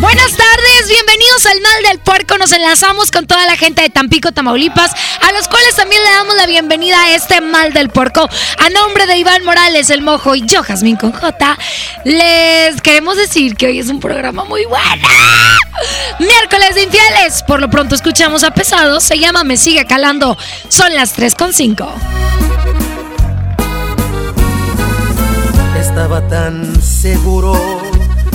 Buenas tardes, bienvenidos al Mal del Puerco. Nos enlazamos con toda la gente de Tampico, Tamaulipas, a los cuales también le damos la bienvenida a este Mal del Puerco. A nombre de Iván Morales, el Mojo y yo, Jazmín con J, les queremos decir que hoy es un programa muy bueno. Miércoles de infieles. Por lo pronto escuchamos a Pesado. Se llama Me Sigue Calando. Son las 3.5. Estaba tan seguro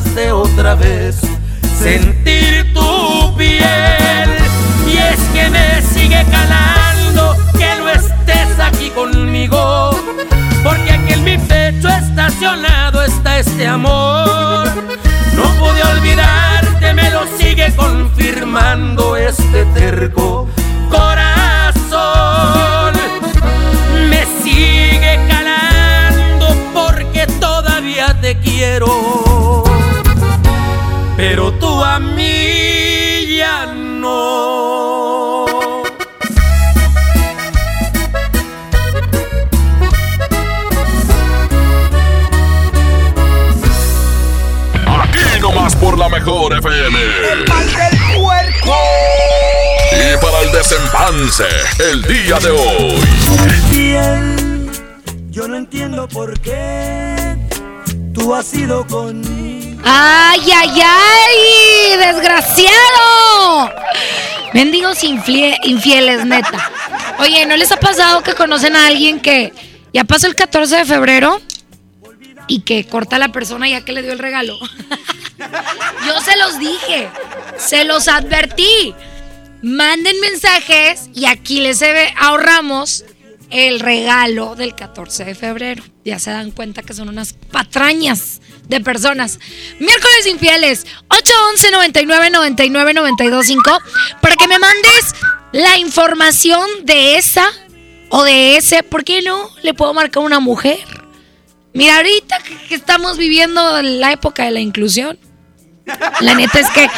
De otra vez sentir tu piel. Y es que me sigue calando que no estés aquí conmigo. Porque aquí en mi pecho estacionado está este amor. No pude olvidarte, me lo sigue confirmando este terco corazón. Me sigue calando porque todavía te quiero. No. Aquí nomás por la mejor FM. El mal del puerco. Y para el desempance, el día de hoy. Bien, yo no entiendo por qué tú has ido conmigo. ¡Ay, ay, ay! ¡Desgraciado! Mendigos infieles, neta. Oye, ¿no les ha pasado que conocen a alguien que ya pasó el 14 de febrero y que corta a la persona ya que le dio el regalo? Yo se los dije, se los advertí. Manden mensajes y aquí les ahorramos el regalo del 14 de febrero. Ya se dan cuenta que son unas patrañas de personas. Miércoles infieles, 811 99 99 92 5 para que me mandes la información de esa o de ese. ¿Por qué no? Le puedo marcar una mujer. Mira, ahorita que estamos viviendo la época de la inclusión. La neta es que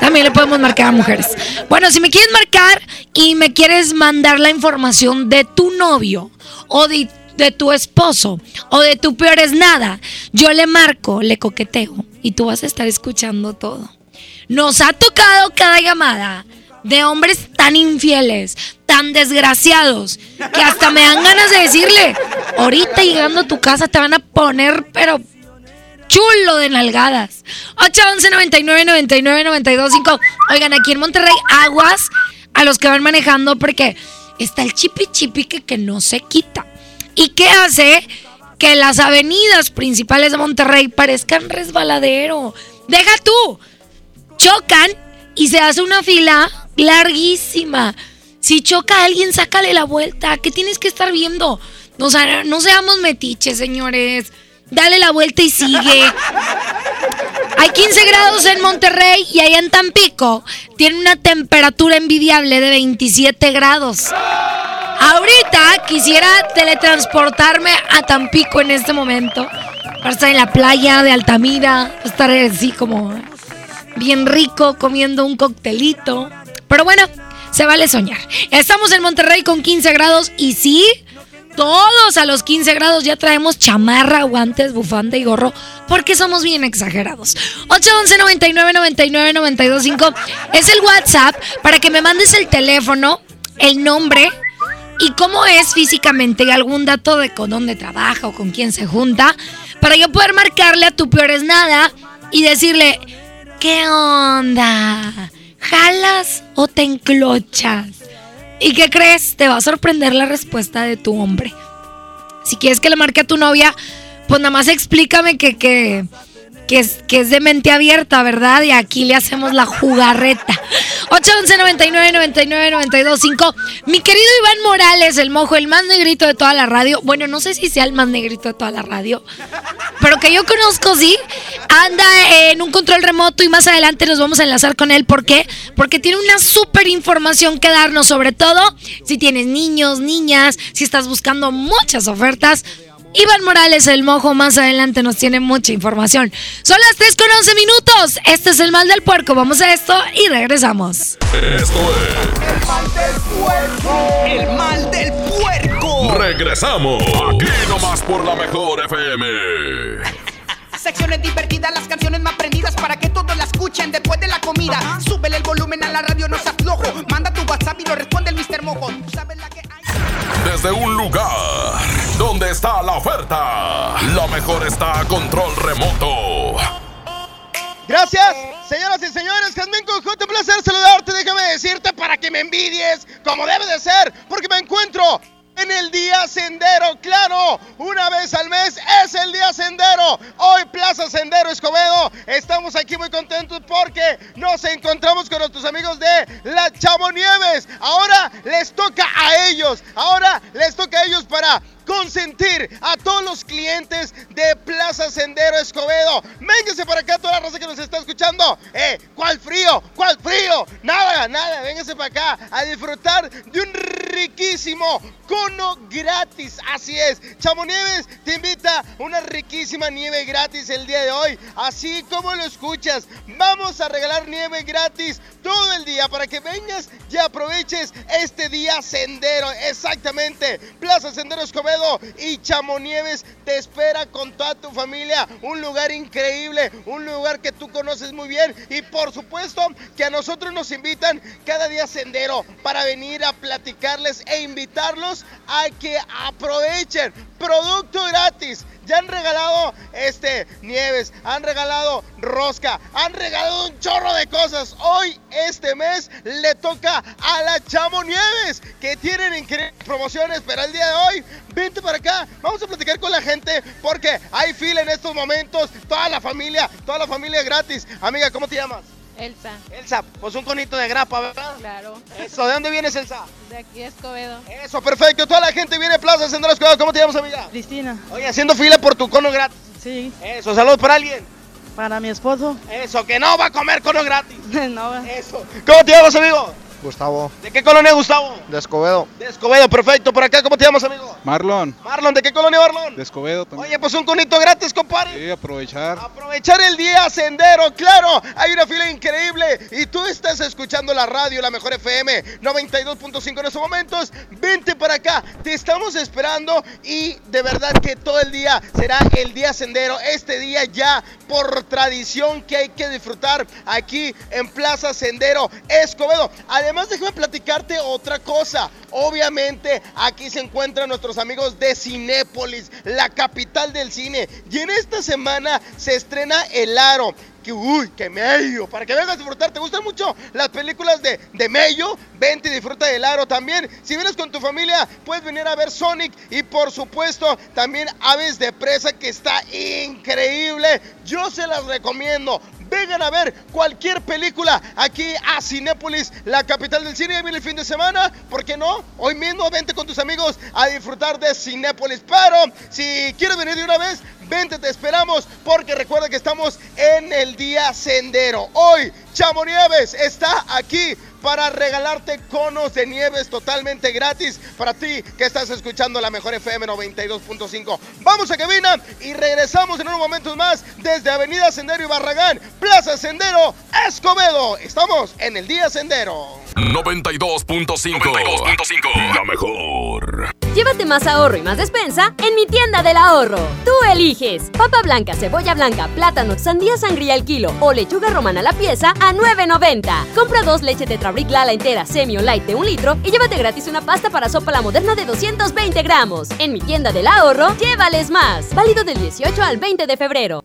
también le podemos marcar a mujeres. Bueno, si me quieres marcar y me quieres mandar la información de tu novio o de, de tu esposo o de tu peor es nada, yo le marco, le coqueteo y tú vas a estar escuchando todo. Nos ha tocado cada llamada de hombres tan infieles, tan desgraciados, que hasta me dan ganas de decirle, ahorita llegando a tu casa te van a poner, pero chulo de nalgadas. 811 99 99 92 5. Oigan, aquí en Monterrey, aguas a los que van manejando porque está el chipi chipi que, que no se quita. ¿Y qué hace? Que las avenidas principales de Monterrey parezcan resbaladero. Deja tú. Chocan y se hace una fila larguísima. Si choca a alguien, sácale la vuelta. ¿Qué tienes que estar viendo? O sea, no seamos metiches, señores. Dale la vuelta y sigue. Hay 15 grados en Monterrey y allá en Tampico tiene una temperatura envidiable de 27 grados. Ahorita quisiera teletransportarme a Tampico en este momento. Para estar en la playa de Altamira, estar así como bien rico comiendo un coctelito. Pero bueno, se vale soñar. Estamos en Monterrey con 15 grados y sí, todos a los 15 grados ya traemos chamarra, guantes, bufanda y gorro porque somos bien exagerados. 811 99 99 92 5 es el WhatsApp para que me mandes el teléfono, el nombre y cómo es físicamente y algún dato de con dónde trabaja o con quién se junta para yo poder marcarle a tu peor es nada y decirle, ¿qué onda? ¿Jalas o te enclochas? ¿Y qué crees? Te va a sorprender la respuesta de tu hombre. Si quieres que le marque a tu novia, pues nada más explícame que, que, que es, que es de mente abierta, ¿verdad? Y aquí le hacemos la jugarreta. 811 99 99 92 5. Mi querido Iván Morales, el mojo, el más negrito de toda la radio. Bueno, no sé si sea el más negrito de toda la radio, pero que yo conozco, sí. Anda en un control remoto y más adelante nos vamos a enlazar con él. ¿Por qué? Porque tiene una súper información que darnos, sobre todo si tienes niños, niñas, si estás buscando muchas ofertas. Iván Morales, el mojo, más adelante nos tiene mucha información. Son las 3 con 11 minutos. Este es el mal del puerco. Vamos a esto y regresamos. Esto es El mal del puerco. El mal del puerco. Regresamos. Aquí nomás por la mejor FM. Secciones divertidas, las canciones más prendidas para que todos la escuchen después de la comida. Súbele el volumen a la radio, no seas flojo. Manda tu WhatsApp y lo responde el Mr. Mojo. Tú sabes la que. Desde un lugar donde está la oferta, la mejor está a control remoto. Gracias, señoras y señores. Jazmín Conjunto, un placer saludarte. Déjame decirte para que me envidies como debe de ser, porque me encuentro en el día sendero. Claro, una vez al mes es el día sendero. Hoy Plaza Sendero Escobedo. Estamos aquí muy contentos porque nos encontramos con nuestros amigos de la Chamonieves. Ahora les toca a ellos. Ahora les toca a ellos para consentir a todos los clientes de Plaza Sendero Escobedo. Vénganse para acá toda la raza que nos está escuchando. Eh, ¿cuál frío? ¿Cuál frío? Nada, nada. Vénganse para acá a disfrutar de un riquísimo cono gratis. Así es. Chamonieves te invita una riquísima nieve gratis el día de hoy. Así como lo escuchas, vamos a regalar nieve gratis todo el día para que vengas y aproveches este día sendero. Exactamente. Plaza Sendero Escobedo y Chamonieves te espera con toda tu familia. Un lugar increíble, un lugar que tú conoces muy bien. Y por supuesto que a nosotros nos invitan cada día sendero para venir a platicarles e invitarlos a que aprovechen producto gratis. Ya han regalado este nieves, han regalado rosca, han regalado un chorro de cosas. Hoy, este mes, le toca a la Chamo Nieves, que tienen increíbles promociones, pero el día de hoy, vente para acá, vamos a platicar con la gente, porque hay fila en estos momentos, toda la familia, toda la familia gratis. Amiga, ¿cómo te llamas? Elsa, Elsa, pues un conito de grapa, ¿verdad? claro. Eso, ¿de dónde vienes, Elsa? De aquí Escobedo. Eso, perfecto, toda la gente viene a Plaza Sendero Escobedo. ¿Cómo te llamas, amiga? Cristina, Oye, haciendo fila por tu cono gratis. sí, Eso, saludos para alguien. para mi esposo. Eso, que no va a comer cono gratis. no, Eso. ¿Cómo te llamas, amigo? Gustavo. ¿De qué colonia, Gustavo? De Escobedo. De Escobedo, perfecto. ¿Por acá cómo te llamas, amigo? Marlon. Marlon, ¿de qué colonia, Marlon? De Escobedo también. Oye, pues un conito gratis, compadre. Sí, aprovechar. Aprovechar el día sendero, claro. Hay una fila increíble y tú estás escuchando la radio, la mejor FM 92.5 en estos momentos. Vente para acá, te estamos esperando y de verdad que todo el día será el día sendero. Este día ya por tradición que hay que disfrutar aquí en Plaza Sendero Escobedo. Además, déjame platicarte otra cosa. Obviamente, aquí se encuentran nuestros amigos de Cinépolis, la capital del cine. Y en esta semana se estrena El Aro. Que, uy, que mello, para que vengas a disfrutar. ¿Te gustan mucho las películas de, de mello? Vente y disfruta del aro también. Si vienes con tu familia, puedes venir a ver Sonic y por supuesto también Aves de Presa que está increíble. Yo se las recomiendo. Vengan a ver cualquier película aquí a Cinépolis, la capital del cine. Viene el fin de semana, ¿por qué no? Hoy mismo vente con tus amigos a disfrutar de Cinépolis. Pero si quieres venir de una vez, vente, te esperamos, porque recuerda que estamos en el día sendero. Hoy, Chamo Nieves está aquí para regalarte conos de nieves totalmente gratis para ti que estás escuchando la mejor FM 92.5. Vamos a cabina y regresamos en unos momentos más desde Avenida Sendero y Barragán, Plaza Sendero, Escobedo. Estamos en el día sendero. 92.5. La mejor. Llévate más ahorro y más despensa en mi tienda del ahorro. Tú eliges papa blanca, cebolla blanca, plátano, sandía sangría al kilo o lechuga romana a la pieza a 9.90. Compra dos leche Tetrabric Lala entera, semi o light de un litro y llévate gratis una pasta para sopa la moderna de 220 gramos. En mi tienda del ahorro, llévales más. Válido del 18 al 20 de febrero.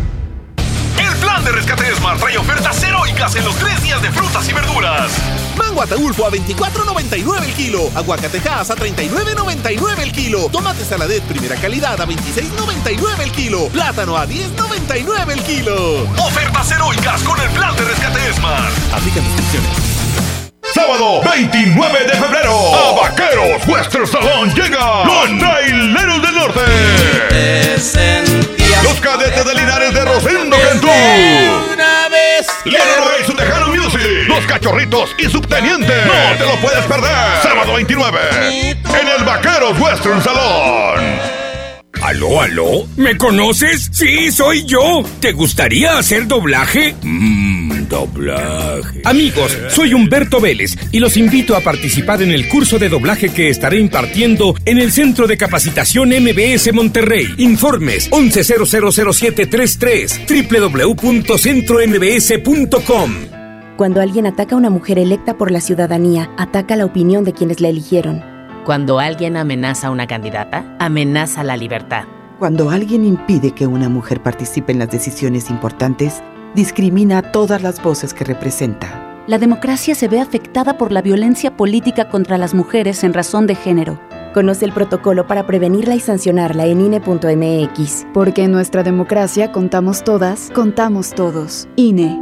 Plan de rescate de Smart trae ofertas heroicas en los tres días de frutas y verduras. Mango Ataulfo a 24.99 el kilo. Aguacatejas a 39.99 el kilo. Tomate saladet primera calidad a 26.99 el kilo. Plátano a 10.99 el kilo. Ofertas heroicas con el plan de rescate de Smart. Aplican descripciones. Sábado 29 de febrero, a Vaqueros Western Salón llega los Traileros del Norte. Los cadetes de Linares de Rosendo Cantú. Una vez. Leroy y su Tejano Music. Los Cachorritos y Subteniente. No te lo puedes perder. Sábado 29 en el Vaqueros Western Salón. ¿Aló, aló? ¿Me conoces? Sí, soy yo. ¿Te gustaría hacer doblaje? Mmm, doblaje. Amigos, soy Humberto Vélez y los invito a participar en el curso de doblaje que estaré impartiendo en el Centro de Capacitación MBS Monterrey. Informes 11000733 www.centrombs.com. Cuando alguien ataca a una mujer electa por la ciudadanía, ataca la opinión de quienes la eligieron. Cuando alguien amenaza a una candidata, amenaza la libertad. Cuando alguien impide que una mujer participe en las decisiones importantes, discrimina a todas las voces que representa. La democracia se ve afectada por la violencia política contra las mujeres en razón de género. Conoce el protocolo para prevenirla y sancionarla en INE.mx. Porque en nuestra democracia contamos todas, contamos todos. INE.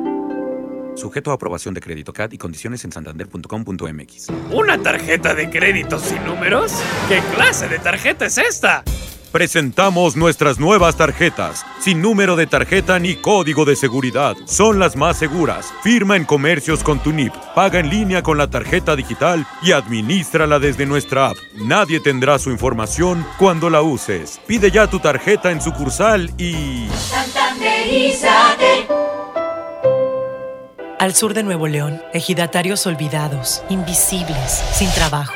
Sujeto a aprobación de crédito CAD y condiciones en santander.com.mx. ¿Una tarjeta de crédito sin números? ¿Qué clase de tarjeta es esta? Presentamos nuestras nuevas tarjetas, sin número de tarjeta ni código de seguridad. Son las más seguras. Firma en comercios con tu NIP, paga en línea con la tarjeta digital y administrala desde nuestra app. Nadie tendrá su información cuando la uses. Pide ya tu tarjeta en sucursal y... Santanderízate. Al sur de Nuevo León, ejidatarios olvidados, invisibles, sin trabajo.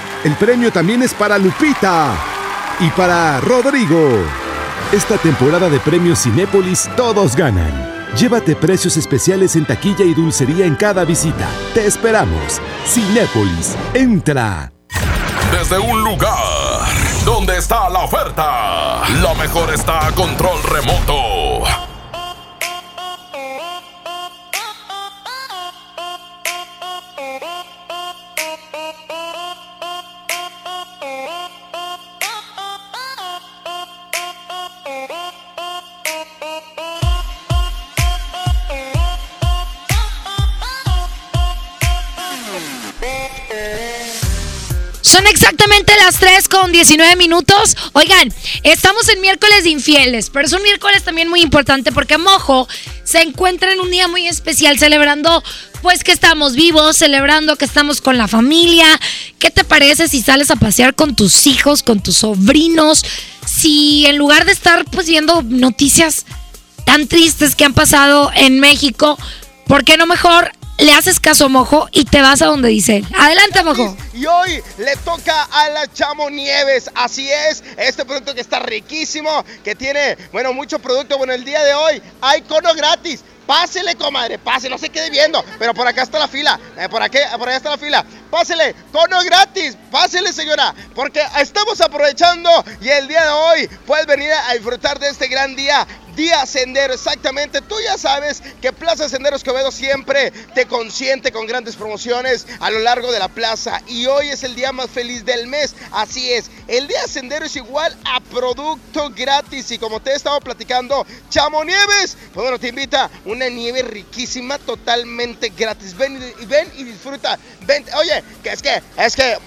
El premio también es para Lupita y para Rodrigo. Esta temporada de premios Cinépolis todos ganan. Llévate precios especiales en taquilla y dulcería en cada visita. Te esperamos. Cinépolis, entra. Desde un lugar donde está la oferta, lo mejor está a control remoto. Exactamente las 3 con 19 minutos. Oigan, estamos en miércoles de infieles, pero es un miércoles también muy importante porque Mojo se encuentra en un día muy especial celebrando pues que estamos vivos, celebrando que estamos con la familia. ¿Qué te parece si sales a pasear con tus hijos, con tus sobrinos? Si en lugar de estar pues viendo noticias tan tristes que han pasado en México, ¿por qué no mejor le haces caso a Mojo y te vas a donde dice él. Adelante, Mojo. Y hoy le toca a la Chamo Nieves. Así es, este producto que está riquísimo, que tiene, bueno, mucho producto. Bueno, el día de hoy hay cono gratis. Pásele, comadre, pase, no se quede viendo. Pero por acá está la fila. Eh, por, aquí, por allá está la fila. Pásele, cono gratis. Pásele, señora. Porque estamos aprovechando y el día de hoy puedes venir a disfrutar de este gran día. Día Sendero, exactamente. Tú ya sabes que Plaza Sendero Escobedo siempre te consiente con grandes promociones a lo largo de la plaza. Y hoy es el día más feliz del mes. Así es. El Día Sendero es igual a producto gratis. Y como te he estado platicando, Chamo Nieves, pues bueno, te invita una nieve riquísima, totalmente gratis. Ven y, ven y disfruta. Ven, oye, que es que, es que,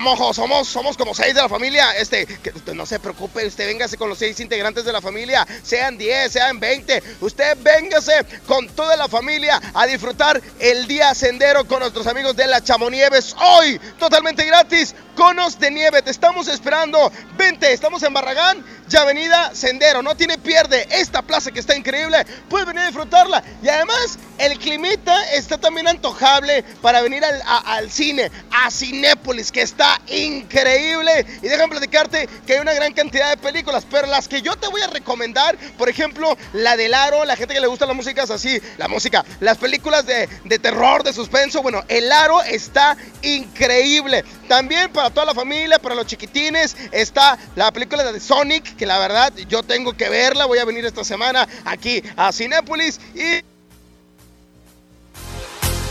mojo, somos, somos como seis de la familia. Este, que no se preocupe, usted véngase con los seis integrantes de la familia. Sean 10, sean 20. Usted véngase con toda la familia a disfrutar el día sendero con nuestros amigos de la Chamonieves. Hoy, totalmente gratis, conos de nieve. Te estamos esperando. Vente, estamos en Barragán Avenida Sendero. No tiene pierde esta plaza que está increíble. Puedes venir a disfrutarla. Y además, el climita está también antojable para venir al, a, al cine, a Cinépolis, que está increíble. Y déjame platicarte que hay una gran cantidad de películas, pero las que yo te voy a recomendar, por ejemplo, la del Aro, la gente que le gusta la música es así, la música, las películas de, de terror, de suspenso, bueno, el Aro está increíble. También para toda la familia, para los chiquitines, está la película de Sonic, que la verdad yo tengo que verla, voy a venir esta semana aquí a Cinépolis y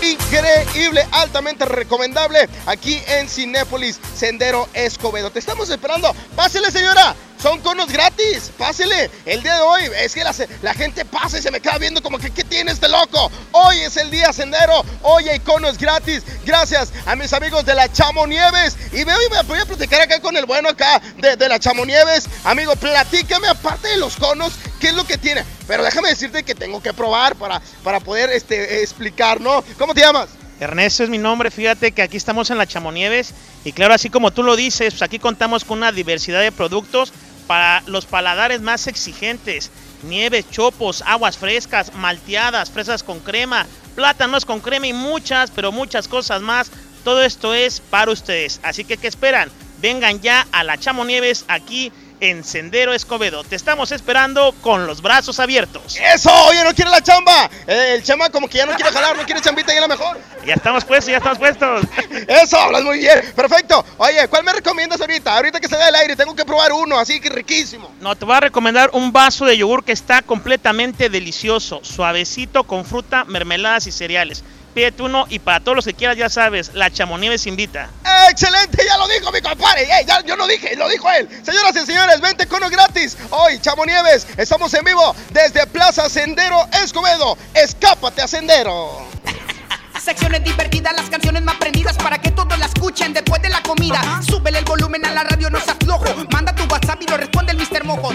increíble, altamente recomendable aquí en Cinépolis Sendero Escobedo. Te estamos esperando. Pásele, señora. Son conos gratis. Pásele. El día de hoy es que la, gente pasa y se me queda viendo como que ¿qué tiene este loco? Hoy es el día sendero. Hoy hay conos gratis. Gracias a mis amigos de la Chamo Nieves. Y veo y me voy a platicar acá con el bueno acá de, de la Chamo Nieves. Amigo, platícame aparte de los conos, ¿qué es lo que tiene? Pero déjame decirte que tengo que probar para, para poder este, explicar, ¿no? ¿Cómo te llamas? Ernesto es mi nombre, fíjate que aquí estamos en la Chamonieves y claro, así como tú lo dices, pues aquí contamos con una diversidad de productos para los paladares más exigentes. Nieve, chopos, aguas frescas, malteadas, fresas con crema, plátanos con crema y muchas, pero muchas cosas más. Todo esto es para ustedes. Así que, ¿qué esperan? Vengan ya a la Chamonieves aquí en Sendero Escobedo. Te estamos esperando con los brazos abiertos. ¡Eso! Oye, ¿no quiere la chamba? Eh, el chama como que ya no quiere jalar, no quiere chambita y es la mejor. Ya estamos puestos, ya estamos puestos. Eso, hablas muy bien. Perfecto. Oye, ¿cuál me recomiendas ahorita? Ahorita que se da el aire, tengo que probar uno, así que riquísimo. No, te voy a recomendar un vaso de yogur que está completamente delicioso, suavecito con fruta, mermeladas y cereales pídete uno y para todos los que quieras, ya sabes, la Chamonieves invita. ¡Excelente! Ya lo dijo mi compadre. ¡Ey, ya, yo no dije, lo dijo él. Señoras y señores, vente con uno gratis. Hoy, Chamonieves, estamos en vivo desde Plaza Sendero Escobedo. Escápate a Sendero. Secciones divertidas, las canciones más prendidas para que todos la escuchen después de la comida. Súbele el volumen a la radio, no seas flojo. Manda tu WhatsApp y lo responde el Mr. Mojo.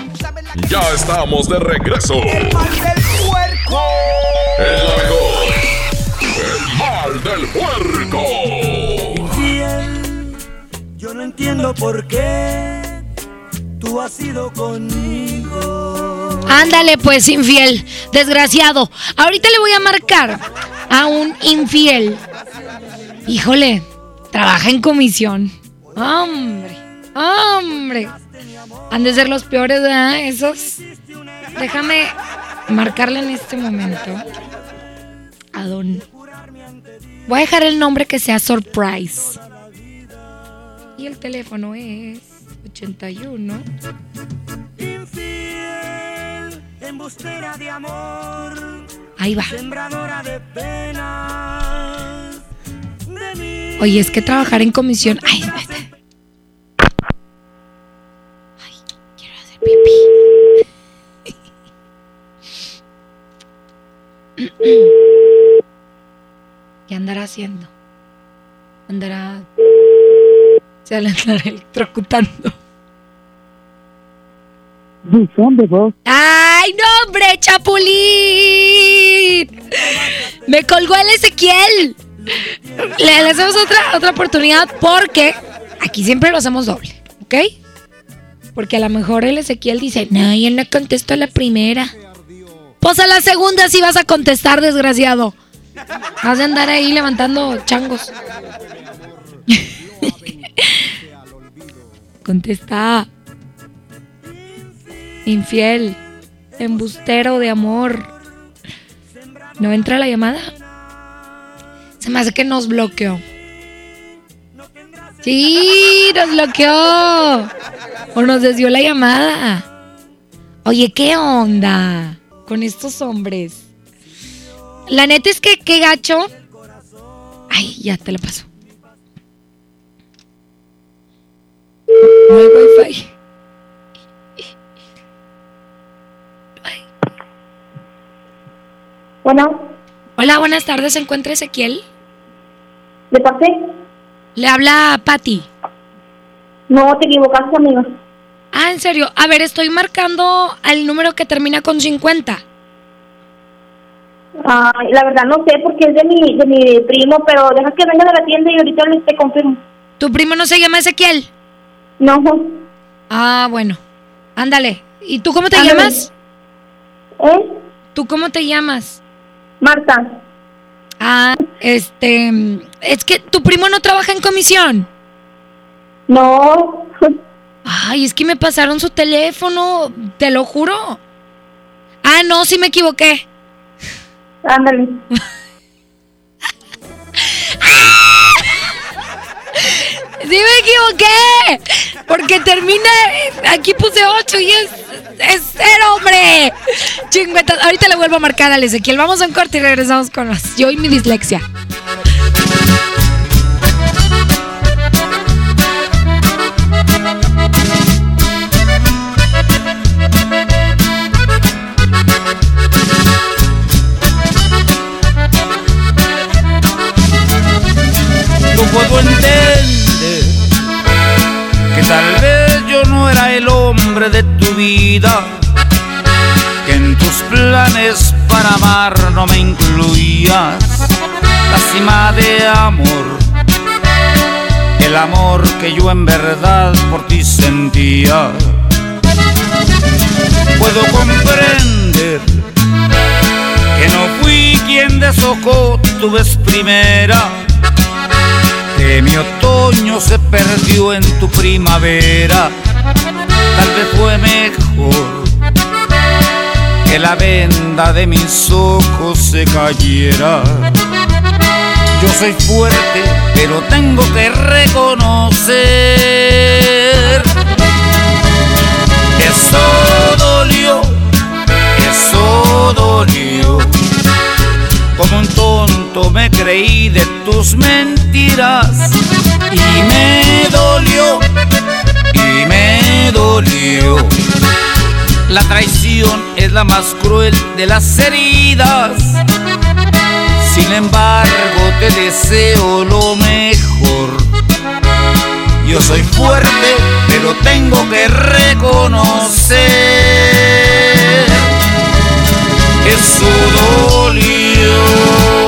Ya estamos de regreso. El mal del puerco. Es la mejor. El mal del puerco. Infiel, yo no entiendo por qué tú has ido conmigo. Ándale pues, infiel, desgraciado. Ahorita le voy a marcar a un infiel. Híjole, Trabaja en comisión. Hombre, hombre. Han de ser los peores, ¿verdad? Esos. Déjame marcarle en este momento. A don. Voy a dejar el nombre que sea Surprise. Y el teléfono es 81. embustera de amor. Ahí va. Sembradora de penas. Oye, es que trabajar en comisión. Ay, quiero hacer pipí. ¿Qué andará haciendo? Andará. Se andará electrocutando. Buzón de voz. ¡Ay, no, hombre, Chapulín! Me colgó el Ezequiel. Le, le hacemos otra, otra oportunidad porque aquí siempre lo hacemos doble, ¿ok? Porque a lo mejor el Ezequiel dice, no, y él no contestó la primera. Pues a la segunda sí vas a contestar, desgraciado. Vas de andar ahí levantando changos. Contesta. Infiel. Embustero de amor. ¿No entra la llamada? Se me hace que nos bloqueó. Sí, nos bloqueó. O nos desvió la llamada. Oye, ¿qué onda con estos hombres? La neta es que qué gacho. Ay, ya te lo paso. No hay wifi. Bueno. Hola, buenas tardes. ¿Se encuentra Ezequiel? ¿De parte? Le habla Patty. No, te equivocaste, amigo. Ah, en serio. A ver, estoy marcando al número que termina con 50. Ah, la verdad no sé porque es de mi, de mi primo, pero deja que venga de la tienda y ahorita les te confirmo. ¿Tu primo no se llama Ezequiel? No. Ah, bueno. Ándale. ¿Y tú cómo te Ándale. llamas? ¿Eh? ¿Tú cómo te llamas? Marta. Ah, este... Es que tu primo no trabaja en comisión. No. Ay, es que me pasaron su teléfono, te lo juro. Ah, no, sí me equivoqué. Ándale. Sí me equivoqué. Porque termina. Aquí puse 8 y es. Es cero, hombre. Chingüetas. Ahorita le vuelvo a marcar al Ezequiel. Vamos a un corte y regresamos con más. Yo y mi dislexia. Que en tus planes para amar no me incluías la cima de amor, el amor que yo en verdad por ti sentía. Puedo comprender que no fui quien deshojó tu vez primera que mi otoño se perdió en tu primavera. Tal vez fue mejor que la venda de mis ojos se cayera. Yo soy fuerte, pero tengo que reconocer. Eso dolió, eso dolió. Como un tonto me creí de tus mentiras y me dolió, y me dolió. La traición es la más cruel de las heridas. Sin embargo, te deseo lo mejor. Yo soy fuerte, pero tengo que reconocer. Eso dolió.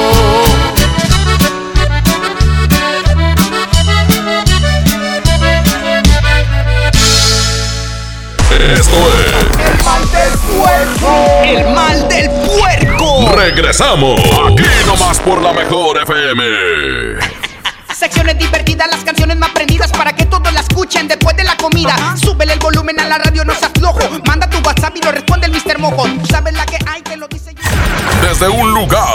Esto es El mal del puerco. El mal del puerco. Regresamos aquí nomás por la mejor FM. Secciones divertidas, las canciones más prendidas para que todos la escuchen después de la comida. Súbele el volumen a la radio, no se aflojo. Manda tu WhatsApp y lo responde el Mr. Mojo. Tú sabes la que hay, que lo dice yo. Desde un lugar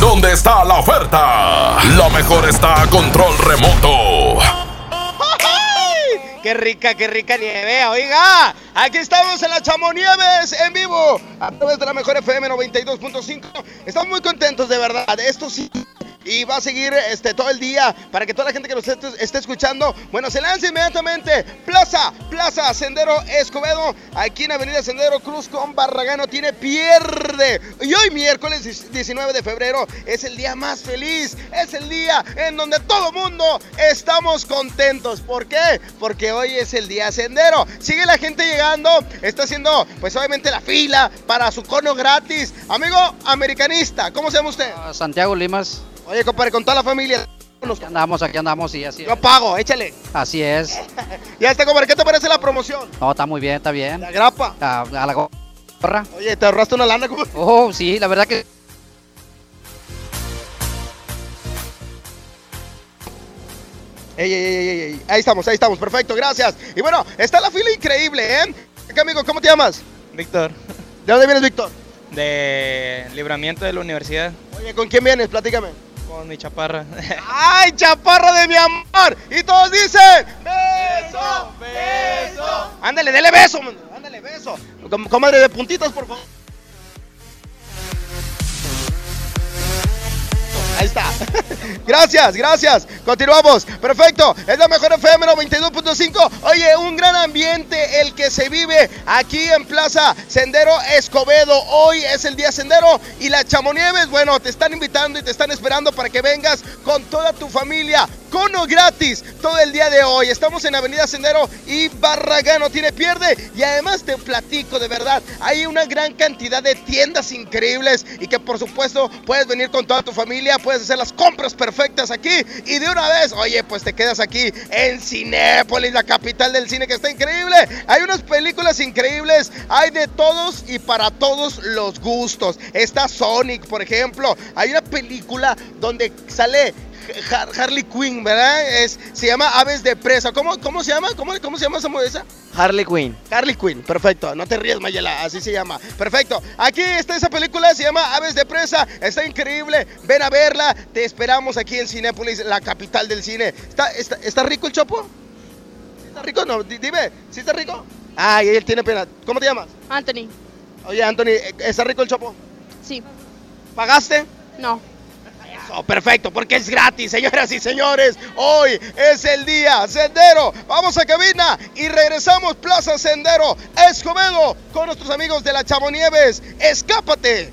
donde está la oferta, la mejor está a control remoto. ¡Qué rica, qué rica nieve! Oiga, aquí estamos en la Chamonieves en vivo a través de la mejor FM 92.5. Estamos muy contentos, de verdad. Esto sí. Y va a seguir este, todo el día para que toda la gente que nos esté, esté escuchando, bueno, se lance inmediatamente. Plaza, Plaza Sendero Escobedo, aquí en Avenida Sendero Cruz con Barragano, tiene pierde. Y hoy miércoles 19 de febrero es el día más feliz, es el día en donde todo mundo estamos contentos. ¿Por qué? Porque hoy es el día Sendero. Sigue la gente llegando, está haciendo pues obviamente la fila para su cono gratis. Amigo americanista, ¿cómo se llama usted? Santiago Limas. Oye, compadre, con toda la familia. Aquí andamos, aquí andamos y así es. Yo pago, échale. Así es. Ya está, compadre, ¿qué te parece la promoción? No, está muy bien, está bien. La grapa. A, a la gorra. Oye, ¿te ahorraste una lana, compadre? Oh, sí, la verdad que... Ey, ey, ey, ey, ey. Ahí estamos, ahí estamos, perfecto, gracias. Y bueno, está la fila increíble, ¿eh? ¿Qué amigo? ¿Cómo te llamas? Víctor, ¿De dónde vienes, Víctor? de libramiento de la universidad, Oye, ¿con quién vienes? Platícame. Con mi chaparra. ¡Ay, chaparro de mi amor! Y todos dicen, beso, beso. Ándale, dele beso, ándale, beso. Com- Comadre de puntitos, por favor. Ahí está. gracias, gracias. Continuamos. Perfecto. Es la mejor FM 92.5. Oye, un gran ambiente el que se vive aquí en Plaza Sendero Escobedo. Hoy es el día Sendero y la Chamonieves, bueno, te están invitando y te están esperando para que vengas con toda tu familia. Cono gratis todo el día de hoy. Estamos en Avenida Sendero y Barragano tiene pierde. Y además te platico de verdad, hay una gran cantidad de tiendas increíbles y que por supuesto puedes venir con toda tu familia, puedes hacer las compras perfectas aquí y de una vez, oye, pues te quedas aquí en Cinépolis, la capital del cine que está increíble. Hay unas películas increíbles, hay de todos y para todos los gustos. Está Sonic, por ejemplo. Hay una película donde sale Harley Quinn, ¿verdad? Es, se llama Aves de Presa. ¿Cómo, cómo se llama? ¿Cómo, cómo se llama esa esa? Harley Quinn. Harley Quinn, perfecto. No te ríes, Mayela, así se llama. Perfecto. Aquí está esa película, se llama Aves de Presa. Está increíble. Ven a verla. Te esperamos aquí en Cinépolis, la capital del cine. ¿Está, está, está rico el chopo? ¿Está rico? No, di- dime. ¿Sí está rico? Ah, y él tiene pena. ¿Cómo te llamas? Anthony, Oye, Anthony, ¿está rico el chopo? sí. ¿Pagaste? No. Eso, perfecto, porque es gratis, señoras y señores. Hoy es el día Sendero. Vamos a cabina y regresamos Plaza Sendero Escobedo con nuestros amigos de la Chamonieves. Escápate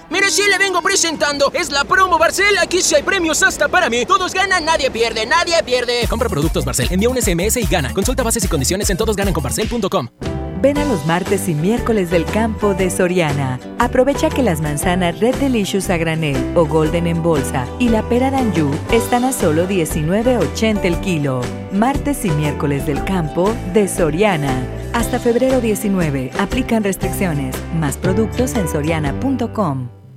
Sí le vengo presentando. Es la promo Barcel. Aquí sí hay premios hasta para mí. Todos ganan, nadie pierde, nadie pierde. Compra productos Barcel, envía un SMS y gana. Consulta bases y condiciones en todosgananconbarcel.com. Ven a los martes y miércoles del campo de Soriana. Aprovecha que las manzanas Red Delicious a granel o Golden en bolsa y la pera Danju están a solo 19.80 el kilo. Martes y miércoles del campo de Soriana. Hasta febrero 19. Aplican restricciones. Más productos en soriana.com.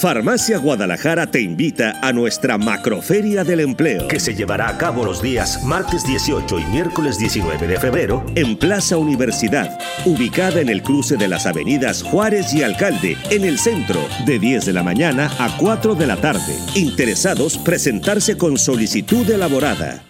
Farmacia Guadalajara te invita a nuestra Macroferia del Empleo, que se llevará a cabo los días martes 18 y miércoles 19 de febrero en Plaza Universidad, ubicada en el cruce de las avenidas Juárez y Alcalde, en el centro, de 10 de la mañana a 4 de la tarde. Interesados, presentarse con solicitud elaborada.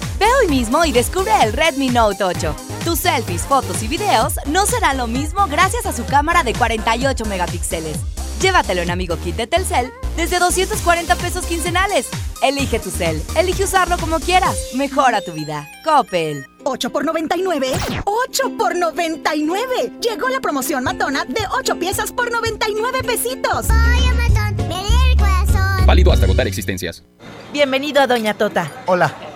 Ve hoy mismo y descubre el Redmi Note 8. Tus selfies, fotos y videos no serán lo mismo gracias a su cámara de 48 megapíxeles. Llévatelo en Amigo Kit de Telcel desde 240 pesos quincenales. Elige tu cel, elige usarlo como quieras. Mejora tu vida. Coppel. 8 por 99. 8 por 99. Llegó la promoción matona de 8 piezas por 99 pesitos. Oye, matón, me lee el corazón. Válido hasta agotar existencias. Bienvenido a Doña Tota. Hola.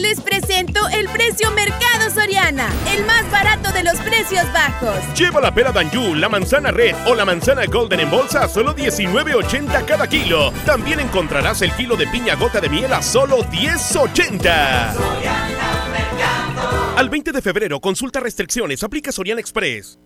Les presento el precio Mercado Soriana, el más barato de los precios bajos. Lleva la pera Danju, la manzana red o la manzana golden en bolsa a solo 19.80 cada kilo. También encontrarás el kilo de piña gota de miel a solo 10.80. Al 20 de febrero, consulta restricciones, aplica Soriana Express.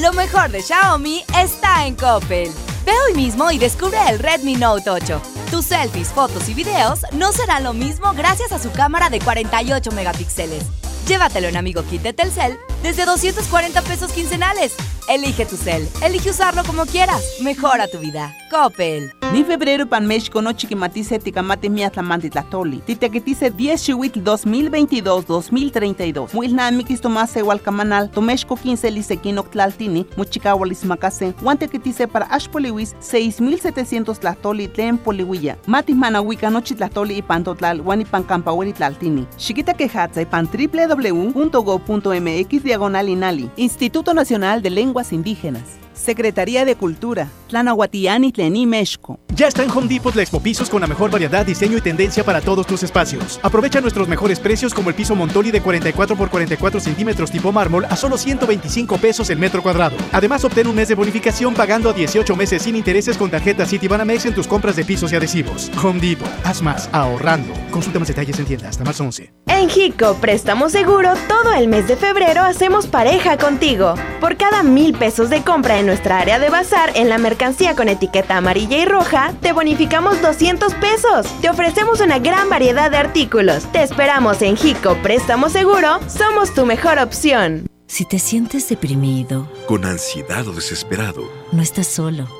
Lo mejor de Xiaomi está en Coppel. Ve hoy mismo y descubre el Redmi Note 8. Tus selfies, fotos y videos no serán lo mismo gracias a su cámara de 48 megapíxeles. Llévatelo en Amigo Kit de Telcel desde 240 pesos quincenales. Elige tu cel, elige usarlo como quieras. Mejora tu vida. Coppel. Ni febrero pan México no chiquimatice ticamate miatlamante tlatoli. Titequetice 10 chihuitl 2022-2032. Muilnamikis tomase hualcamanal. Tomexco 15 lisequino tlaltini. Muchicahualis macase. Guantequetice para ashpoliwis 6700 tlatoli tlen poliwilla. Matis manahuica nochi tlatoli y pantotlal. Guanipan campahueli tlaltini. Chiquita quejatza y pan www.go.mx diagonal inali. Instituto Nacional de Lenguas Indígenas. Secretaría de Cultura, Tlanahuatiani Tlení Mexco. Ya está en Home Depot la Expo Pisos con la mejor variedad, diseño y tendencia para todos tus espacios. Aprovecha nuestros mejores precios como el piso Montoli de 44 por 44 centímetros tipo mármol a solo 125 pesos el metro cuadrado. Además, obtén un mes de bonificación pagando a 18 meses sin intereses con tarjeta Citibanamex en tus compras de pisos y adhesivos. Home Depot, haz más, ahorrando. Consulta más detalles en tienda hasta marzo 11. En Hico Préstamo Seguro, todo el mes de febrero hacemos pareja contigo. Por cada mil pesos de compra en nuestra área de bazar en la mercancía con etiqueta amarilla y roja, te bonificamos 200 pesos. Te ofrecemos una gran variedad de artículos. Te esperamos en Jico Préstamo Seguro. Somos tu mejor opción. Si te sientes deprimido, Con ansiedad o desesperado, no estás solo.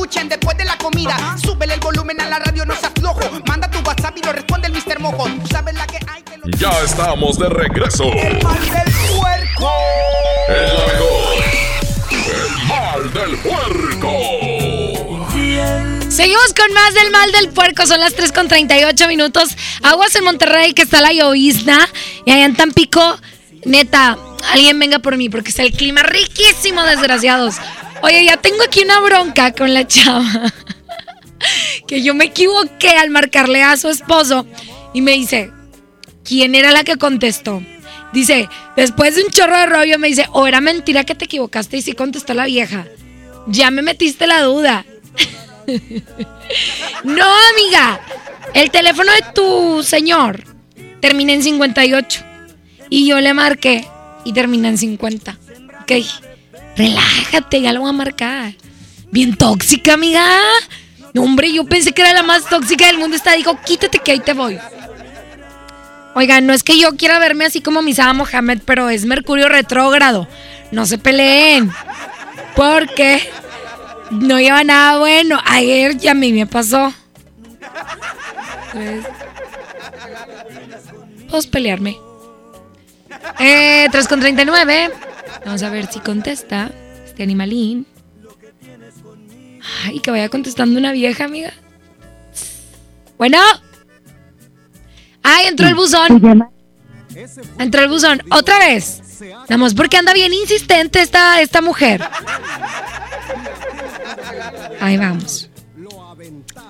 escuchen después de la comida. Súbele el volumen a la radio, no seas flojo. Manda tu WhatsApp y lo responde el Mr. Mojo. Tú sabes la que hay. Ya estamos de regreso. El mal del puerco. El mejor. El mal del puerco. Seguimos con más del mal del puerco. Son las 3 con 38 minutos. Aguas en Monterrey, que está la llovizna. Y allá en Tampico, neta, alguien venga por mí, porque está el clima riquísimo, desgraciados. Oye, ya tengo aquí una bronca con la chava. que yo me equivoqué al marcarle a su esposo. Y me dice, ¿quién era la que contestó? Dice, después de un chorro de rollo, me dice, o era mentira que te equivocaste y sí contestó la vieja. Ya me metiste la duda. no, amiga. El teléfono de tu señor termina en 58. Y yo le marqué y termina en 50. Ok. Relájate, ya lo voy a marcar. Bien tóxica, amiga. Hombre, yo pensé que era la más tóxica del mundo. Esta dijo, quítate que ahí te voy. Oigan, no es que yo quiera verme así como Misada Mohamed, pero es Mercurio retrógrado. No se peleen. Porque no lleva nada bueno. Ayer ya a mí me pasó. Puedo pelearme. Eh, 3 con 39. Vamos a ver si contesta este animalín. Ay, que vaya contestando una vieja, amiga. Bueno. Ay, entró el buzón. Entró el buzón. Otra vez. Vamos, porque anda bien insistente esta, esta mujer. Ahí vamos.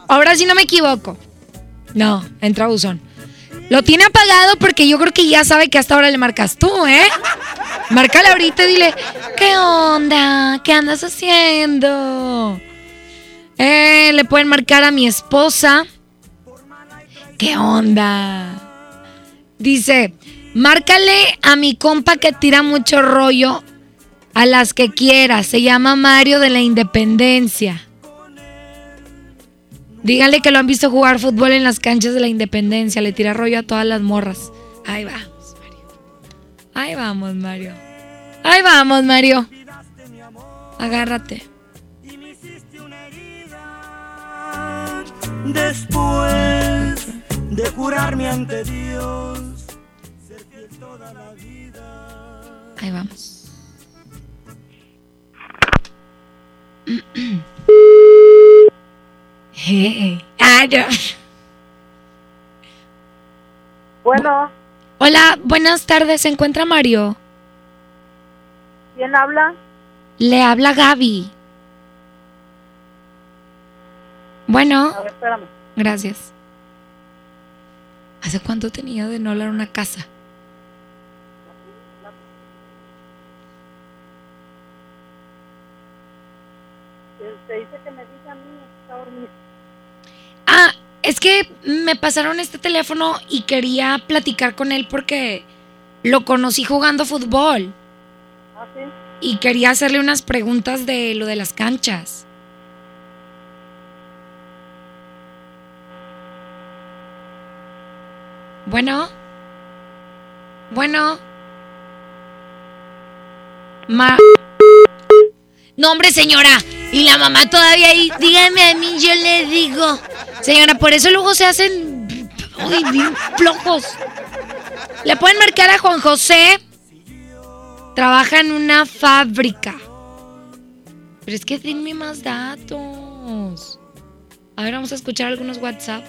Ahora sí no me equivoco. No, entra buzón. Lo tiene apagado porque yo creo que ya sabe que hasta ahora le marcas tú, ¿eh? Márcale ahorita y dile, ¿qué onda? ¿Qué andas haciendo? Eh, le pueden marcar a mi esposa. ¿Qué onda? Dice, márcale a mi compa que tira mucho rollo a las que quiera. Se llama Mario de la Independencia. Díganle que lo han visto jugar fútbol en las canchas de la Independencia. Le tira rollo a todas las morras. Ahí vamos, Mario. Ahí vamos, Mario. Ahí vamos, Mario. Agárrate. Después de jurarme ante Dios, ser fiel toda la vida. Ahí vamos. Hey. Ah, no. Bueno, Hola, buenas tardes. ¿Se encuentra Mario? ¿quién habla? Le habla Gaby. Bueno, A ver, espérame. gracias. ¿Hace cuánto tenía de no hablar una casa? Dice que me diga a mí, está dormido. Ah, es que me pasaron este teléfono y quería platicar con él porque lo conocí jugando fútbol ¿Ah, sí? y quería hacerle unas preguntas de lo de las canchas. Bueno. Bueno. Ma. No, hombre, señora. Y la mamá todavía ahí. Dígame a mí, yo le digo. Señora, por eso luego se hacen. Uy, bien flojos. Le pueden marcar a Juan José. Trabaja en una fábrica. Pero es que denme más datos. A ver, vamos a escuchar algunos WhatsApp.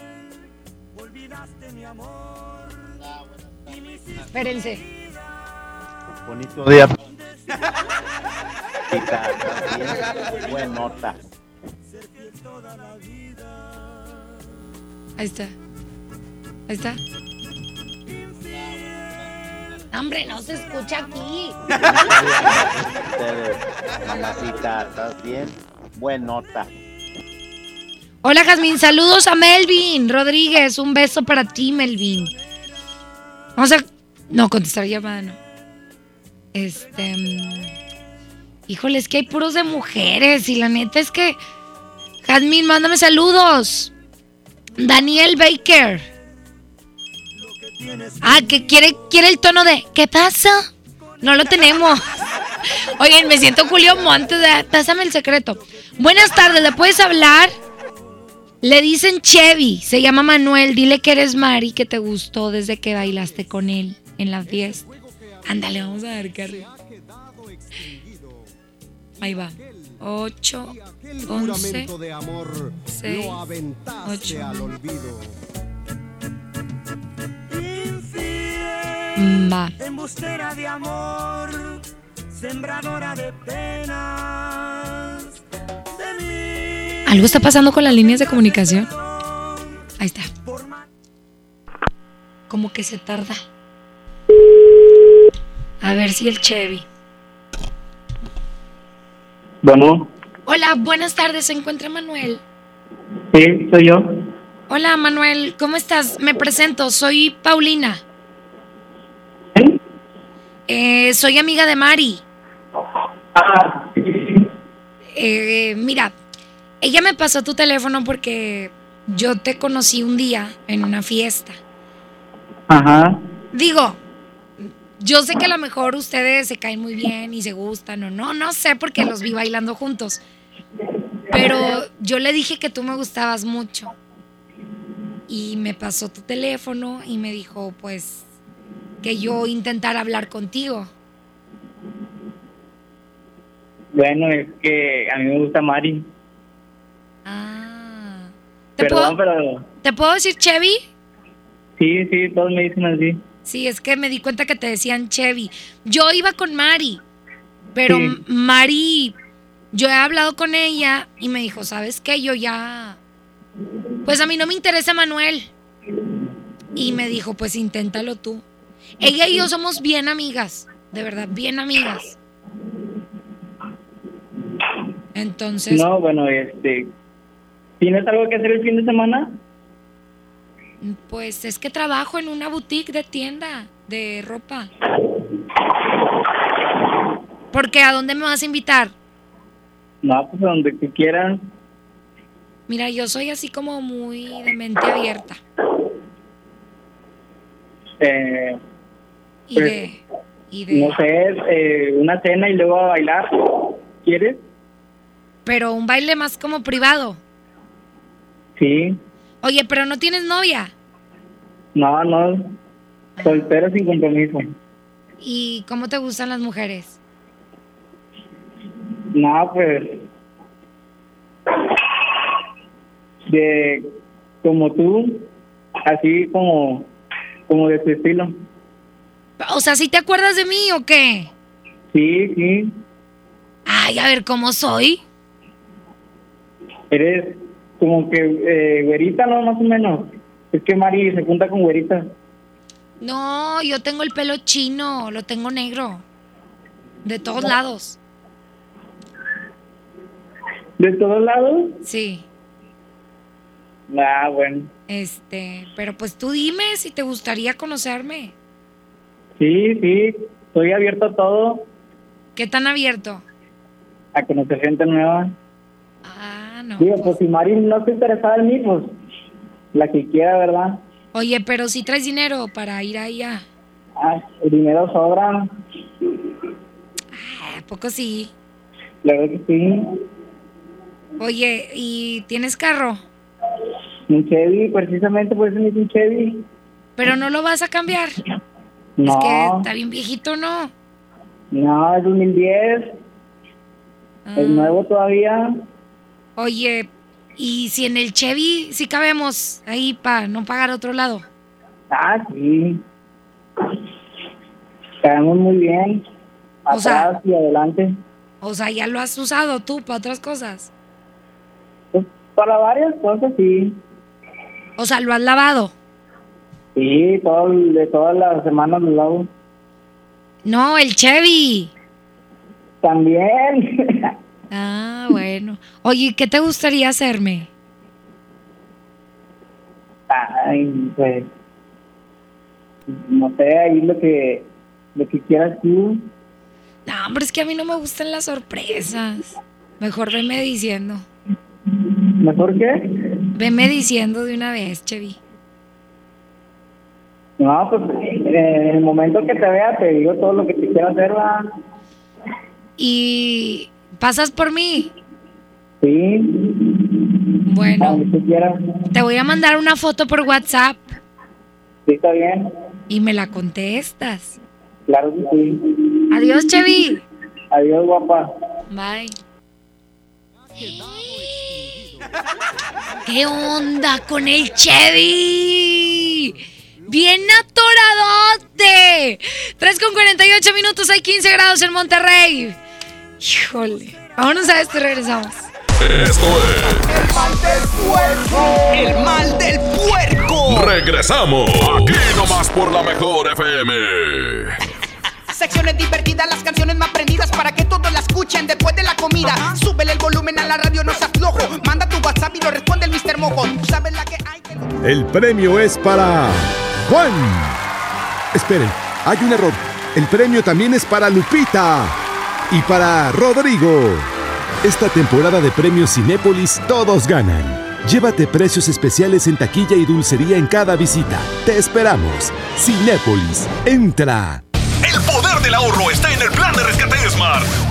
Espérense. Bonito día. Buen nota. Ahí está. Ahí está. Hombre, no se escucha aquí. Mamacita, ¿estás bien? Buen nota. Hola, Jazmín. Saludos a Melvin Rodríguez. Un beso para ti, Melvin. Vamos a. No, contestar llamada, no. Este. mm, Híjole, es que hay puros de mujeres. Y la neta es que. Jazmín, mándame saludos. Daniel Baker. Ah, que quiere, quiere el tono de. ¿Qué pasa? No lo tenemos. Oigan, me siento Julio Montes. Pásame el secreto. Buenas tardes, ¿le puedes hablar? Le dicen Chevy, se llama Manuel. Dile que eres Mari, que te gustó desde que bailaste con él en la fiesta. Ándale, vamos a ver qué. Ahí va. 8, 11, juramento de amor 6, lo aventaste 8. al olvido. Va. Embustera de amor, sembradora de penas. ¿Algo está pasando con las líneas de comunicación? Ahí está. Como que se tarda. A ver si el Chevy. Bueno, Hola, buenas tardes. ¿Se encuentra Manuel? sí, soy yo. Hola, Manuel. ¿Cómo estás? Me presento. Soy Paulina. Eh, soy amiga de Mari. Eh, mira, ella me pasó tu teléfono porque yo te conocí un día en una fiesta. Ajá. Digo, yo sé que a lo mejor ustedes se caen muy bien y se gustan o no, no sé porque los vi bailando juntos. Pero yo le dije que tú me gustabas mucho. Y me pasó tu teléfono y me dijo, pues, que yo intentara hablar contigo. Bueno, es que a mí me gusta Mari. Ah. ¿Te, Perdón, puedo, pero ¿Te puedo decir Chevy? sí, sí, todos me dicen así. Sí, es que me di cuenta que te decían Chevy. Yo iba con Mari, pero Sí. Mari, yo he hablado con ella y me dijo, ¿sabes qué? Yo ya... Pues a mí no me interesa Manuel. Y me dijo, pues inténtalo tú. Ella y yo somos bien amigas, de verdad, bien amigas. Entonces, No, bueno, este. ¿Tienes algo que hacer el fin de semana? Pues es que trabajo en una boutique de tienda de ropa. ¿Por qué? ¿A dónde me vas a invitar? No, pues a donde tú quieras. Mira, yo soy así como muy de mente abierta. Eh, Y Pues, de. Y de no sé, eh, una cena y luego a bailar. ¿Quieres? pero un baile más como privado. Sí. Oye, pero no tienes novia. No, no. Soltero sin compromiso. ¿Y cómo te gustan las mujeres? No, pues. De. Como tú. Así como. Como de tu estilo. O sea, ¿sí te acuerdas de mí o qué? Sí, sí. Ay, a ver, ¿cómo soy? Eres como que eh, güerita, ¿no? Más o menos. Es que Mari se junta con güerita. No, yo tengo el pelo chino, lo tengo negro. De todos lados. ¿De todos lados? Sí. Ah, bueno. Este, pero pues tú dime si te gustaría conocerme. Sí, sí. Estoy abierto a todo. ¿Qué tan abierto? A conocer gente nueva. Ah, no. Digo, pues si Mari no está interesada en mí, pues la que quiera, ¿verdad? Oye, pero si traes dinero para ir allá. Ah, el dinero sobra. ¿A poco sí? Claro que sí. Oye, ¿y tienes carro? Un Chevy, precisamente por eso me un Chevy. Pero no lo vas a cambiar. No, Es que está bien viejito, ¿no? no, es 2010. Ah. Es nuevo todavía. Oye, ¿y si en el Chevy sí cabemos ahí para no pagar otro lado? Ah, sí. Caemos muy bien. O sea- Atrás y adelante. O sea, ya lo has usado tú para otras cosas. Pues, para varias cosas, sí. O sea, lo has lavado. Sí, todo, de todas las semanas lo lavo. No, el Chevy. También. Ah, bueno. Oye, ¿qué te gustaría hacerme? Ay, pues. No sé, ahí lo que, lo que quieras tú. No, hombre, es que a mí no me gustan las sorpresas. Mejor veme diciendo. ¿Mejor qué? Veme diciendo de una vez, Chevy. No, pues en el momento que te vea te digo todo lo que te quiero hacer, va. ¿Y pasas por mí? Sí. Bueno, te voy a mandar una foto por WhatsApp Sí, está bien. y me la contestas. Claro que sí. Adiós, Chevy. Adiós, guapa. Bye. ¿Qué onda con el Chevy? Bien atoradote. 3 con 48 minutos, hay 15 grados en Monterrey. Híjole. Vámonos a esto y regresamos. Esto es El mal del puerco. El mal del puerco. Regresamos. Aquí nomás por la mejor FM. Secciones divertidas, las canciones más prendidas para que todos la escuchen después de la comida. Súbele el volumen a la radio, no se aflojo. Manda tu WhatsApp y lo responde el Mr. Mojo. Tú sabes la que hay. El premio es para Juan. Esperen, hay un error. El premio también es para Lupita y para Rodrigo. Esta temporada de premios Cinépolis todos ganan. Llévate precios especiales en taquilla y dulcería en cada visita. Te esperamos. Cinépolis, entra. El poder del ahorro está en el plan de rescate Smart.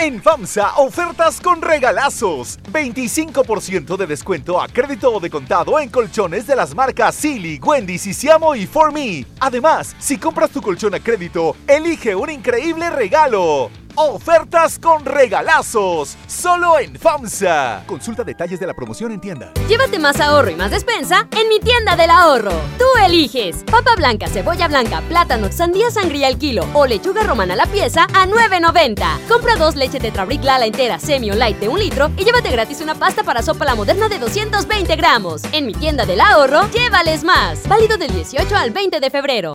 En FAMSA, ofertas con regalazos. 25% de descuento a crédito o de contado en colchones de las marcas Silly, Wendy, Sisiamo y For Me. Además, si compras tu colchón a crédito, elige un increíble regalo. Ofertas con regalazos. Solo en FAMSA. Consulta detalles de la promoción en tienda. Llévate más ahorro y más despensa en mi tienda del ahorro. Tú eliges papa blanca, cebolla blanca, plátano, sandía sangría al kilo o lechuga romana a la pieza a 9.90. Compra dos leche Tetrabric Lala entera semi o light de un litro y llévate gratis una pasta para sopa la moderna de 220 gramos. En mi tienda del ahorro, llévales más. Válido del 18 al 20 de febrero.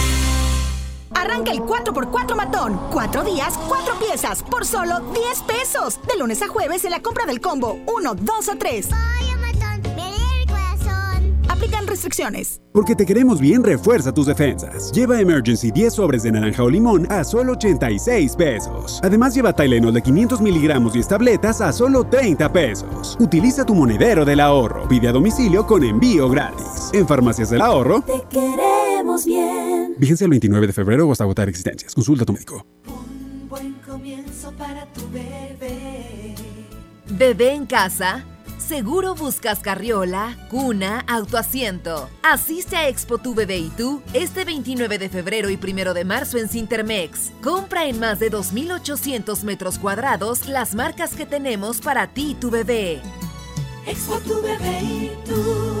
Arranca el 4x4 matón. Cuatro días, cuatro piezas, por solo 10 pesos. De lunes a jueves en la compra del combo 1, 2 o 3. Aplican restricciones. Porque te queremos bien, refuerza tus defensas. Lleva Emergency 10 sobres de naranja o limón a solo 86 pesos. Además, lleva Tylenol de 500 miligramos y tabletas a solo 30 pesos. Utiliza tu monedero del ahorro. Pide a domicilio con envío gratis. En Farmacias del Ahorro. Te queremos bien. Vigencia el 29 de febrero o hasta agotar existencias. Consulta a tu médico. Un buen comienzo para tu bebé. Bebé en casa. Seguro buscas carriola, cuna, autoasiento. Asiste a Expo Tu Bebé y tú este 29 de febrero y 1 de marzo en Cintermex. Compra en más de 2.800 metros cuadrados las marcas que tenemos para ti y tu bebé. Expo tu bebé y tú.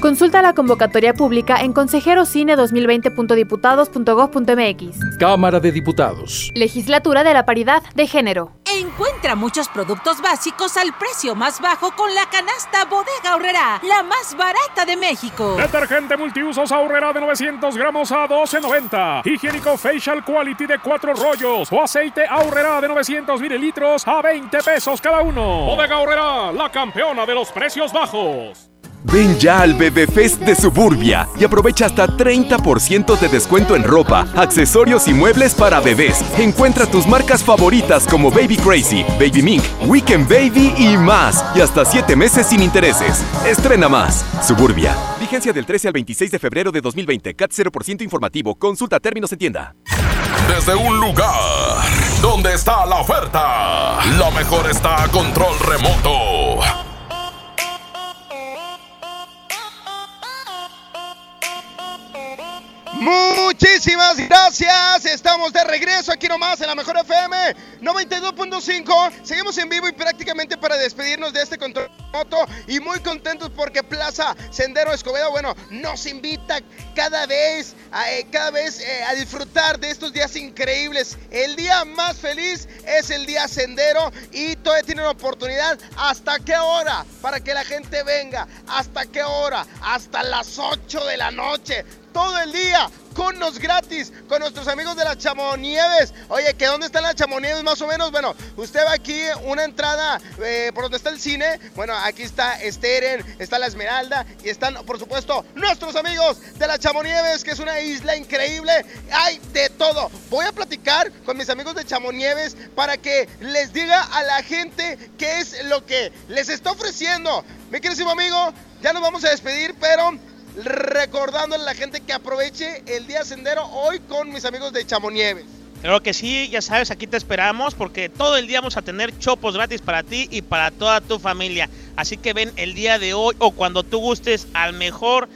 Consulta la convocatoria pública en consejerocine2020.diputados.gov.mx. Cámara de Diputados. Legislatura de la Paridad de Género. Encuentra muchos productos básicos al precio más bajo con la canasta Bodega Aurrera, la más barata de México. Detergente multiusos Aurrera de 900 gramos a 12.90. Higiénico Facial Quality de 4 rollos o aceite Aurrera de 900 mililitros a 20 pesos cada uno. Bodega Aurrera, la campeona de los precios bajos. Ven ya al Bebé Fest de Suburbia y aprovecha hasta 30% de descuento en ropa, accesorios y muebles para bebés. Encuentra tus marcas favoritas como Baby Crazy, Baby Mink, Weekend Baby y más. Y hasta 7 meses sin intereses. Estrena más. Suburbia. Vigencia del 13 al 26 de febrero de 2020. CAT 0% informativo. Consulta términos en tienda. Desde un lugar donde está la oferta, lo mejor está a control remoto. Muchísimas gracias. Estamos de regreso aquí nomás en la Mejor FM 92.5. Seguimos en vivo y prácticamente para despedirnos de este control remoto y muy contentos porque Plaza Sendero Escobedo, bueno, nos invita cada vez, a, eh, cada vez eh, a disfrutar de estos días increíbles. El día más feliz es el día Sendero y todavía tienen oportunidad. ¿Hasta qué hora? Para que la gente venga. ¿Hasta qué hora? Hasta las 8 de la noche todo el día connos gratis con nuestros amigos de la Chamonieves. Oye, ¿que dónde están las Chamonieves más o menos? Bueno, usted va aquí, una entrada eh, por donde está el cine. Bueno, aquí está Steren, está la Esmeralda y están, por supuesto, nuestros amigos de la Chamonieves, que es una isla increíble. Hay de todo. Voy a platicar con mis amigos de Chamonieves para que les diga a la gente qué es lo que les está ofreciendo. Mi querido amigo, ya nos vamos a despedir, pero recordándole a la gente que aproveche el día sendero hoy con mis amigos de Chamonieves. Claro que sí, ya sabes, aquí te esperamos porque todo el día vamos a tener chopos gratis para ti y para toda tu familia. Así que ven el día de hoy o cuando tú gustes al mejor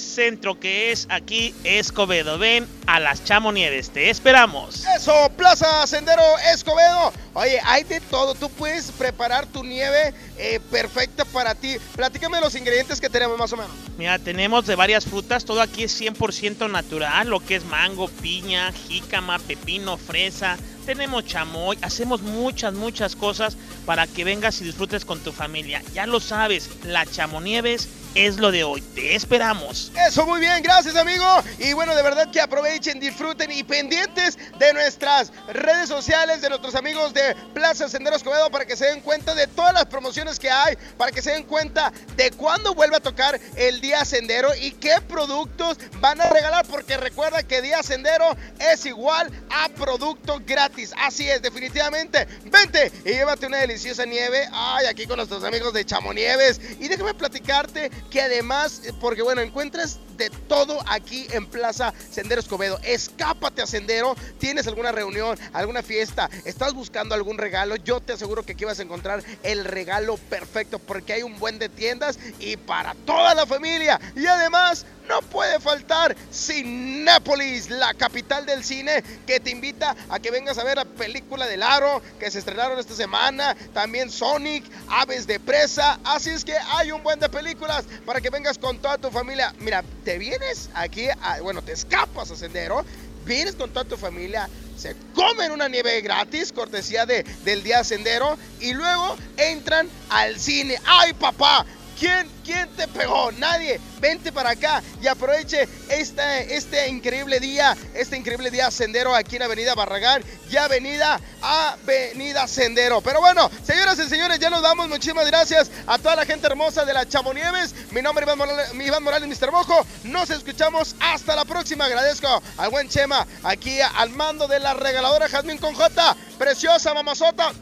centro que es aquí Escobedo. Ven a las Chamonieves, te esperamos. Eso, Plaza Sendero Escobedo. Oye, hay de todo. Tú puedes preparar tu nieve eh, perfecta para ti. Platícame los ingredientes que tenemos más o menos. Mira, tenemos de varias frutas. Todo aquí es 100% natural. Lo que es mango, piña, jícama, pepino, fresa. Tenemos chamoy. Hacemos muchas, muchas cosas para que vengas y disfrutes con tu familia. Ya lo sabes, la Chamonieves es lo de hoy. Te esperamos. Eso, muy bien, gracias amigo. Y bueno, de verdad que aprovechen, disfruten y pendientes de nuestras redes sociales, de nuestros amigos de Plaza Sendero Escobedo para que se den cuenta de todas las promociones que hay, para que se den cuenta de cuándo vuelve a tocar el Día Sendero y qué productos van a regalar, porque recuerda que Día Sendero es igual a producto gratis. Así es, definitivamente. Vente y llévate una deliciosa nieve. Ay, aquí con nuestros amigos de Chamonieves. Y déjame platicarte que además, porque bueno, encuentras de todo aquí en Plaza Sendero Escobedo. Escápate a Sendero, tienes alguna reunión, alguna fiesta, estás buscando algún regalo, yo te aseguro que aquí vas a encontrar el regalo perfecto porque hay un buen de tiendas y para toda la familia. Y además, no puede faltar Cinépolis, la capital del cine, que te invita a que vengas a ver la película del Aro, que se estrenaron esta semana, también Sonic, Aves de Presa, así es que hay un buen de películas para que vengas con toda tu familia. Mira, te vienes aquí, a, bueno, te escapas a Sendero, vienes con toda tu familia, se comen una nieve gratis, cortesía de, del día sendero, y luego entran al cine. ¡Ay, papá! ¿Quién, ¿Quién te pegó? Nadie. Vente para acá y aproveche este, este increíble día, este increíble día sendero aquí en Avenida Barragán y Avenida Avenida Sendero. Pero bueno, señoras y señores, ya nos damos. Muchísimas gracias a toda la gente hermosa de la Chamonieves. Mi nombre es Iván Morales, Iván Morales Mr. Mojo. Nos escuchamos hasta la próxima. Agradezco al buen Chema aquí al mando de la regaladora Jazmín con J. Preciosa mamazota.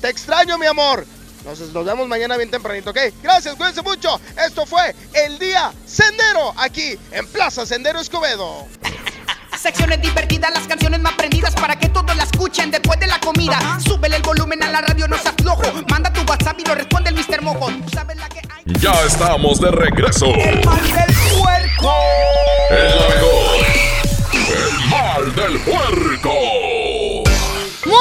Te extraño, mi amor. Nos, nos vemos mañana bien tempranito, ¿ok? Gracias, cuídense mucho. Esto fue el día Sendero aquí en Plaza Sendero Escobedo. Secciones divertidas, las canciones más prendidas para que todos la escuchen después de la comida. Súbele el volumen a la radio, no se aflojo. Manda tu WhatsApp y lo responde el Mr. Mojo. Tú sabes la que hay. Ya estamos de regreso. El mal del puerco. El. El mal del puerco.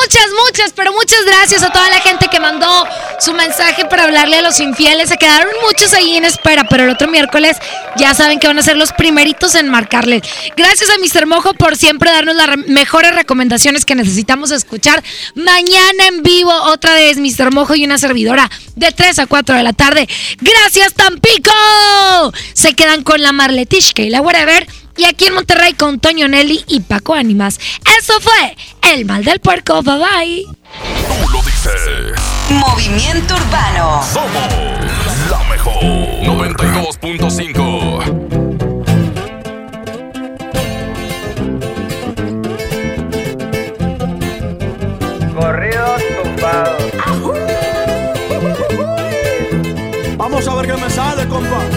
Muchas, muchas, pero muchas gracias a toda la gente que mandó su mensaje para hablarle a los infieles. Se quedaron muchos ahí en espera, pero el otro miércoles ya saben que van a ser los primeritos en marcarles. Gracias a Mr. Mojo por siempre darnos las re- mejores recomendaciones que necesitamos escuchar. Mañana en vivo, otra vez, Mr. Mojo y una servidora de 3 a 4 de la tarde. Gracias, Tampico. Se quedan con la Marletishka y la Whatever. Y aquí en Monterrey con Toño Nelly y Paco Ánimas. Eso fue El Mal del Puerco. Bye bye. Tú lo dices. Movimiento Urbano. Somos la mejor. 92.5. Corridos tumbados. Vamos a ver qué me sale, compa.